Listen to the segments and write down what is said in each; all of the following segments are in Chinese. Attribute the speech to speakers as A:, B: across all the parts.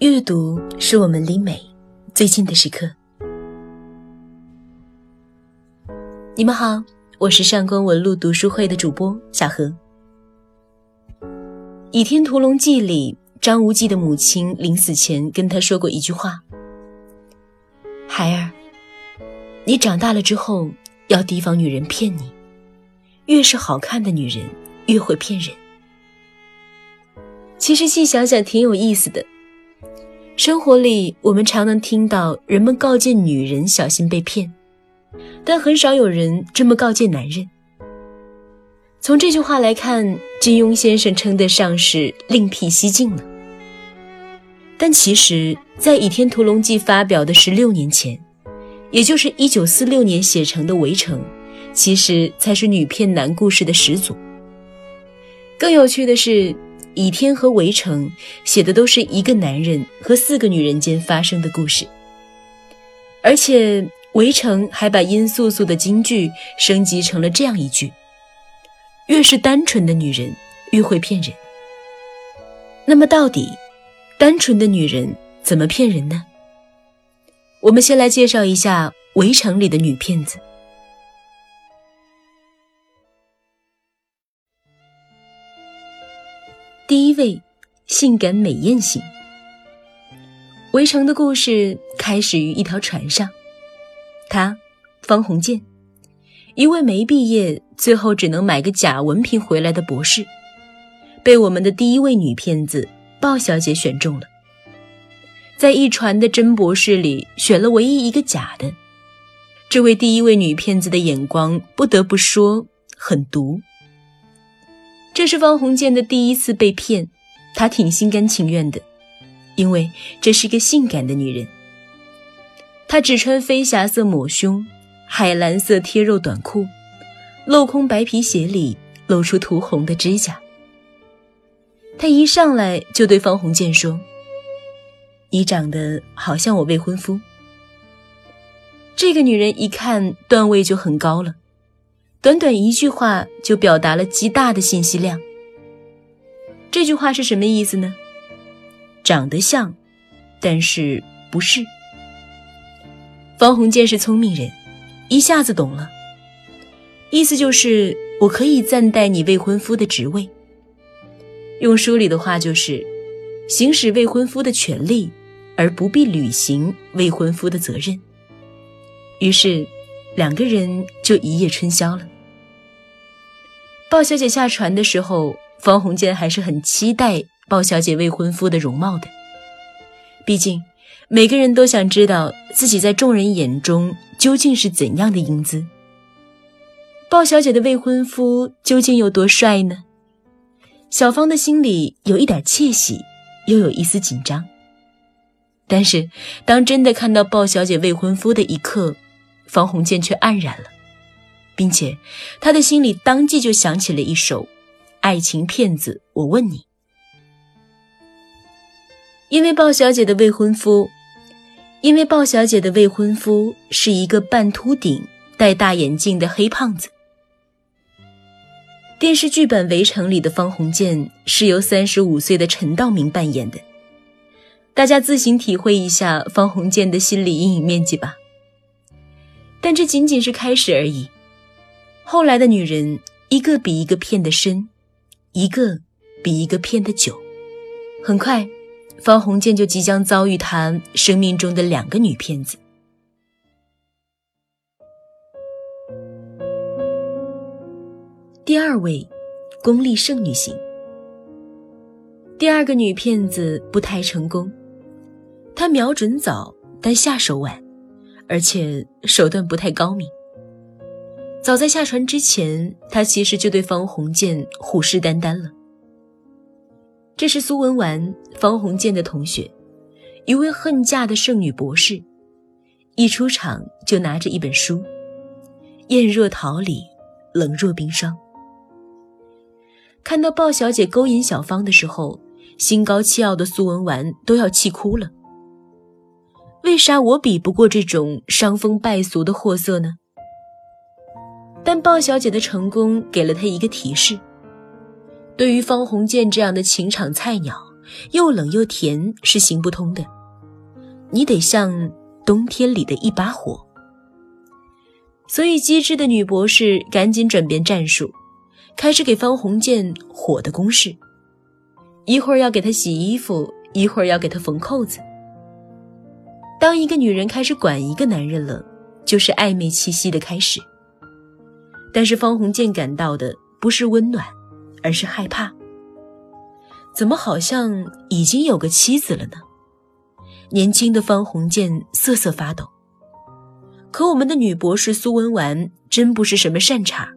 A: 阅读是我们离美最近的时刻。你们好，我是上官文露读书会的主播小何。《倚天屠龙记》里，张无忌的母亲临死前跟他说过一句话：“孩儿，你长大了之后要提防女人骗你，越是好看的女人越会骗人。”其实细想想，挺有意思的。生活里，我们常能听到人们告诫女人小心被骗，但很少有人这么告诫男人。从这句话来看，金庸先生称得上是另辟蹊径了。但其实，在《倚天屠龙记》发表的十六年前，也就是一九四六年写成的《围城》，其实才是女骗男故事的始祖。更有趣的是。倚天和围城写的都是一个男人和四个女人间发生的故事，而且围城还把殷素素的金句升级成了这样一句：越是单纯的女人越会骗人。那么到底，单纯的女人怎么骗人呢？我们先来介绍一下围城里的女骗子。性感美艳型。围城的故事开始于一条船上，她，方鸿渐，一位没毕业，最后只能买个假文凭回来的博士，被我们的第一位女骗子鲍小姐选中了。在一船的真博士里，选了唯一一个假的。这位第一位女骗子的眼光，不得不说很毒。这是方鸿渐的第一次被骗，他挺心甘情愿的，因为这是个性感的女人。她只穿飞霞色抹胸、海蓝色贴肉短裤，镂空白皮鞋里露出涂红的指甲。她一上来就对方鸿渐说：“你长得好像我未婚夫。”这个女人一看段位就很高了。短短一句话就表达了极大的信息量。这句话是什么意思呢？长得像，但是不是。方鸿渐是聪明人，一下子懂了。意思就是我可以暂代你未婚夫的职位。用书里的话就是，行使未婚夫的权利，而不必履行未婚夫的责任。于是，两个人就一夜春宵了。鲍小姐下船的时候，方鸿渐还是很期待鲍小姐未婚夫的容貌的。毕竟，每个人都想知道自己在众人眼中究竟是怎样的英姿。鲍小姐的未婚夫究竟有多帅呢？小芳的心里有一点窃喜，又有一丝紧张。但是，当真的看到鲍小姐未婚夫的一刻，方鸿渐却黯然了。并且，他的心里当即就想起了一首《爱情骗子》。我问你，因为鲍小姐的未婚夫，因为鲍小姐的未婚夫是一个半秃顶、戴大眼镜的黑胖子。电视剧版《围城》里的方鸿渐是由三十五岁的陈道明扮演的，大家自行体会一下方鸿渐的心理阴影面积吧。但这仅仅是开始而已。后来的女人，一个比一个骗得深，一个比一个骗得久。很快，方鸿渐就即将遭遇他生命中的两个女骗子。第二位，功利剩女型。第二个女骗子不太成功，她瞄准早，但下手晚，而且手段不太高明。早在下船之前，他其实就对方鸿渐虎视眈眈了。这是苏文纨，方鸿渐的同学，一位恨嫁的剩女博士，一出场就拿着一本书，艳若桃李，冷若冰霜。看到鲍小姐勾引小芳的时候，心高气傲的苏文纨都要气哭了。为啥我比不过这种伤风败俗的货色呢？但鲍小姐的成功给了她一个提示：对于方鸿渐这样的情场菜鸟，又冷又甜是行不通的，你得像冬天里的一把火。所以，机智的女博士赶紧转变战术，开始给方鸿渐火的攻势。一会儿要给他洗衣服，一会儿要给他缝扣子。当一个女人开始管一个男人了，就是暧昧气息的开始。但是方鸿渐感到的不是温暖，而是害怕。怎么好像已经有个妻子了呢？年轻的方鸿渐瑟瑟发抖。可我们的女博士苏文纨真不是什么善茬。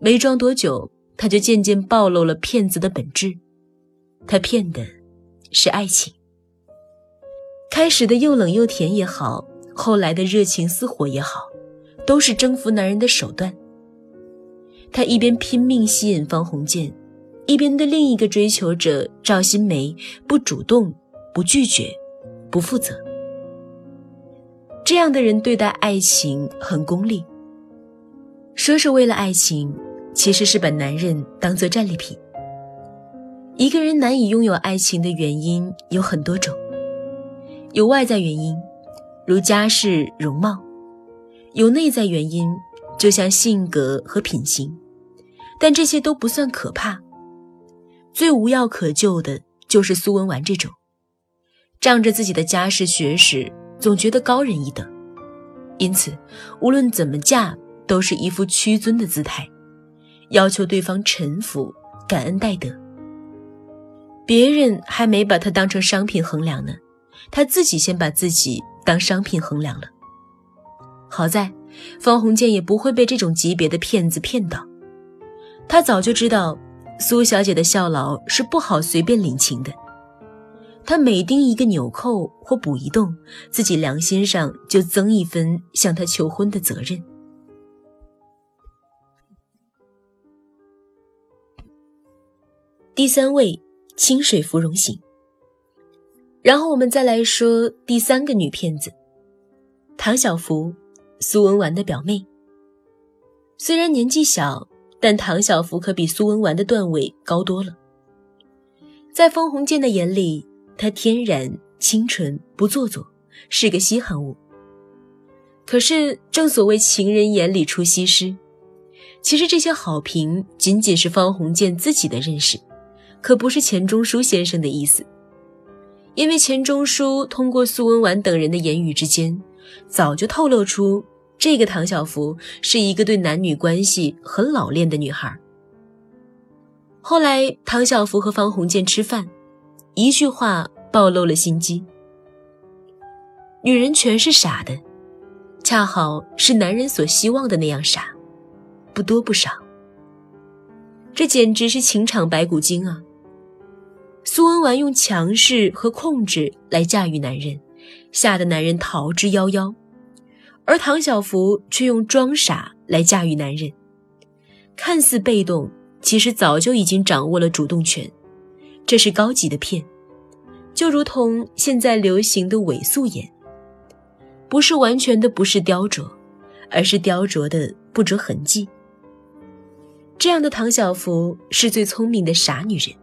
A: 没装多久，她就渐渐暴露了骗子的本质。她骗的是爱情。开始的又冷又甜也好，后来的热情似火也好，都是征服男人的手段。她一边拼命吸引方鸿渐，一边对另一个追求者赵新梅不主动、不拒绝、不负责。这样的人对待爱情很功利，说是为了爱情，其实是把男人当做战利品。一个人难以拥有爱情的原因有很多种，有外在原因，如家世、容貌；有内在原因，就像性格和品行。但这些都不算可怕，最无药可救的就是苏文纨这种，仗着自己的家世学识。总觉得高人一等，因此无论怎么嫁，都是一副屈尊的姿态，要求对方臣服、感恩戴德。别人还没把他当成商品衡量呢，他自己先把自己当商品衡量了。好在方鸿渐也不会被这种级别的骗子骗到，他早就知道苏小姐的效劳是不好随便领情的。他每钉一个纽扣或补一洞，自己良心上就增一分向她求婚的责任。第三位，清水芙蓉型。然后我们再来说第三个女骗子，唐小芙，苏文纨的表妹。虽然年纪小，但唐小福可比苏文纨的段位高多了。在方鸿渐的眼里。她天然清纯不做作，是个稀罕物。可是正所谓情人眼里出西施，其实这些好评仅仅是方鸿渐自己的认识，可不是钱钟书先生的意思。因为钱钟书通过苏文纨等人的言语之间，早就透露出这个唐小福是一个对男女关系很老练的女孩。后来唐小福和方鸿渐吃饭。一句话暴露了心机。女人全是傻的，恰好是男人所希望的那样傻，不多不少。这简直是情场白骨精啊！苏文纨用强势和控制来驾驭男人，吓得男人逃之夭夭；而唐小福却用装傻来驾驭男人，看似被动，其实早就已经掌握了主动权。这是高级的骗，就如同现在流行的伪素颜，不是完全的不是雕琢，而是雕琢的不着痕迹。这样的唐小福是最聪明的傻女人。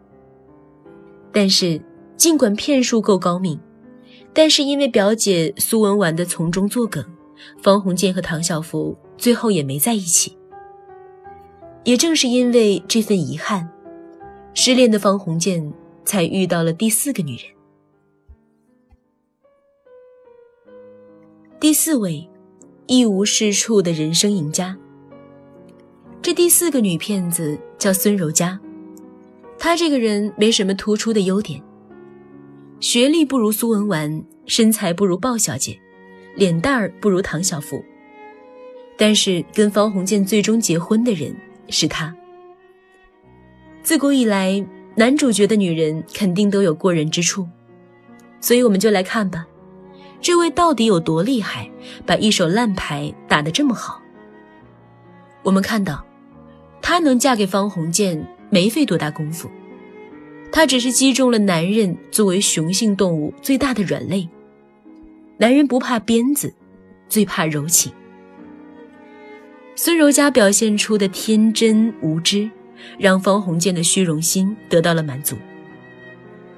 A: 但是，尽管骗术够高明，但是因为表姐苏文纨的从中作梗，方鸿渐和唐小福最后也没在一起。也正是因为这份遗憾。失恋的方鸿渐才遇到了第四个女人。第四位，一无是处的人生赢家。这第四个女骗子叫孙柔嘉，她这个人没什么突出的优点，学历不如苏文纨，身材不如鲍小姐，脸蛋儿不如唐小福，但是跟方鸿渐最终结婚的人是她。自古以来，男主角的女人肯定都有过人之处，所以我们就来看吧，这位到底有多厉害，把一手烂牌打得这么好。我们看到，她能嫁给方鸿渐没费多大功夫，她只是击中了男人作为雄性动物最大的软肋。男人不怕鞭子，最怕柔情。孙柔嘉表现出的天真无知。让方鸿渐的虚荣心得到了满足，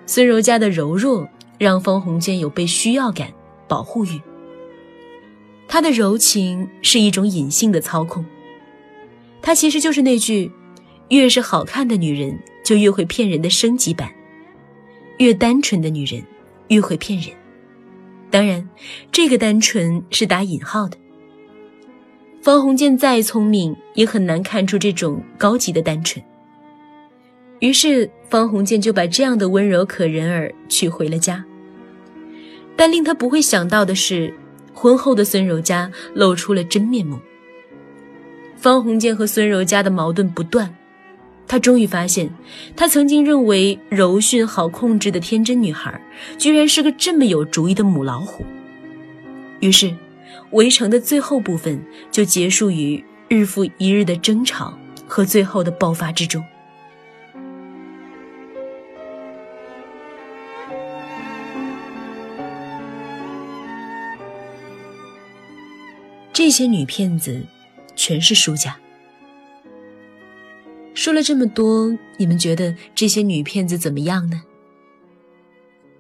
A: 孙柔嘉的柔弱让方鸿渐有被需要感、保护欲。他的柔情是一种隐性的操控，他其实就是那句“越是好看的女人就越会骗人”的升级版，“越单纯的女人越会骗人”。当然，这个单纯是打引号的。方鸿渐再聪明，也很难看出这种高级的单纯。于是，方鸿渐就把这样的温柔可人儿娶回了家。但令他不会想到的是，婚后的孙柔嘉露出了真面目。方鸿渐和孙柔嘉的矛盾不断，他终于发现，他曾经认为柔顺好控制的天真女孩，居然是个这么有主意的母老虎。于是，围城的最后部分就结束于日复一日的争吵和最后的爆发之中。这些女骗子，全是输家。说了这么多，你们觉得这些女骗子怎么样呢？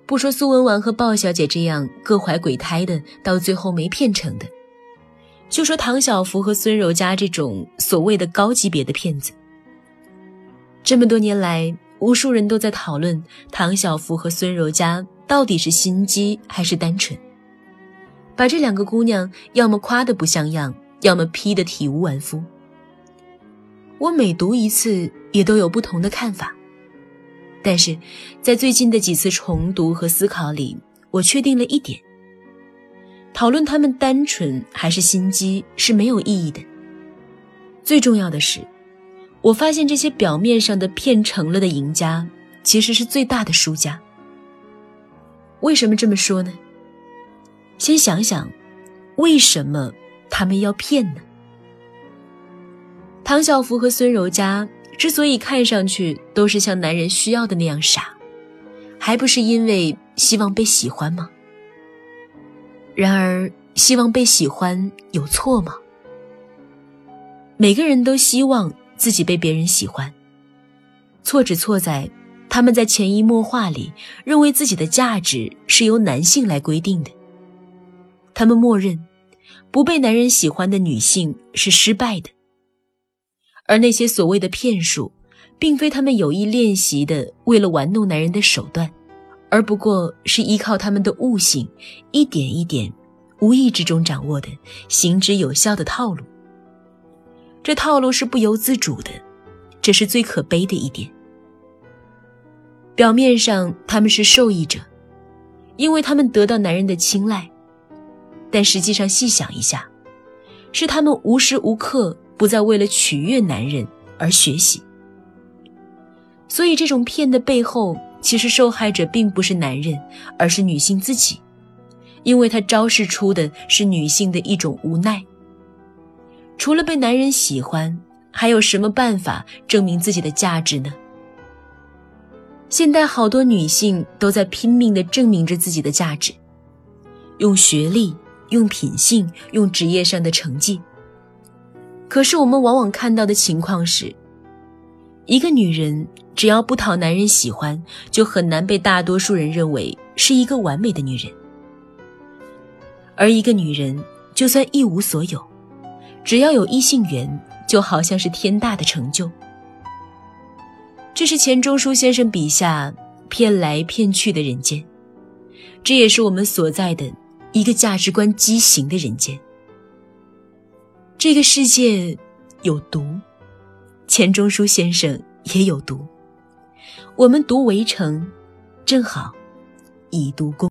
A: 不说苏文纨和鲍小姐这样各怀鬼胎的，到最后没骗成的，就说唐小福和孙柔嘉这种所谓的高级别的骗子。这么多年来，无数人都在讨论唐小福和孙柔嘉到底是心机还是单纯。把这两个姑娘要么夸得不像样，要么批得体无完肤。我每读一次，也都有不同的看法。但是，在最近的几次重读和思考里，我确定了一点：讨论他们单纯还是心机是没有意义的。最重要的是，我发现这些表面上的骗成了的赢家，其实是最大的输家。为什么这么说呢？先想想，为什么他们要骗呢？唐小福和孙柔嘉之所以看上去都是像男人需要的那样傻，还不是因为希望被喜欢吗？然而，希望被喜欢有错吗？每个人都希望自己被别人喜欢，错只错在他们在潜移默化里认为自己的价值是由男性来规定的。他们默认，不被男人喜欢的女性是失败的，而那些所谓的骗术，并非他们有意练习的为了玩弄男人的手段，而不过是依靠他们的悟性，一点一点，无意之中掌握的行之有效的套路。这套路是不由自主的，这是最可悲的一点。表面上他们是受益者，因为他们得到男人的青睐。但实际上，细想一下，是他们无时无刻不再为了取悦男人而学习。所以，这种骗的背后，其实受害者并不是男人，而是女性自己，因为她昭示出的是女性的一种无奈。除了被男人喜欢，还有什么办法证明自己的价值呢？现代好多女性都在拼命地证明着自己的价值，用学历。用品性，用职业上的成绩。可是我们往往看到的情况是，一个女人只要不讨男人喜欢，就很难被大多数人认为是一个完美的女人。而一个女人就算一无所有，只要有异性缘，就好像是天大的成就。这是钱钟书先生笔下骗来骗去的人间，这也是我们所在的。一个价值观畸形的人间，这个世界有毒，钱钟书先生也有毒。我们读《围城》，正好以毒攻。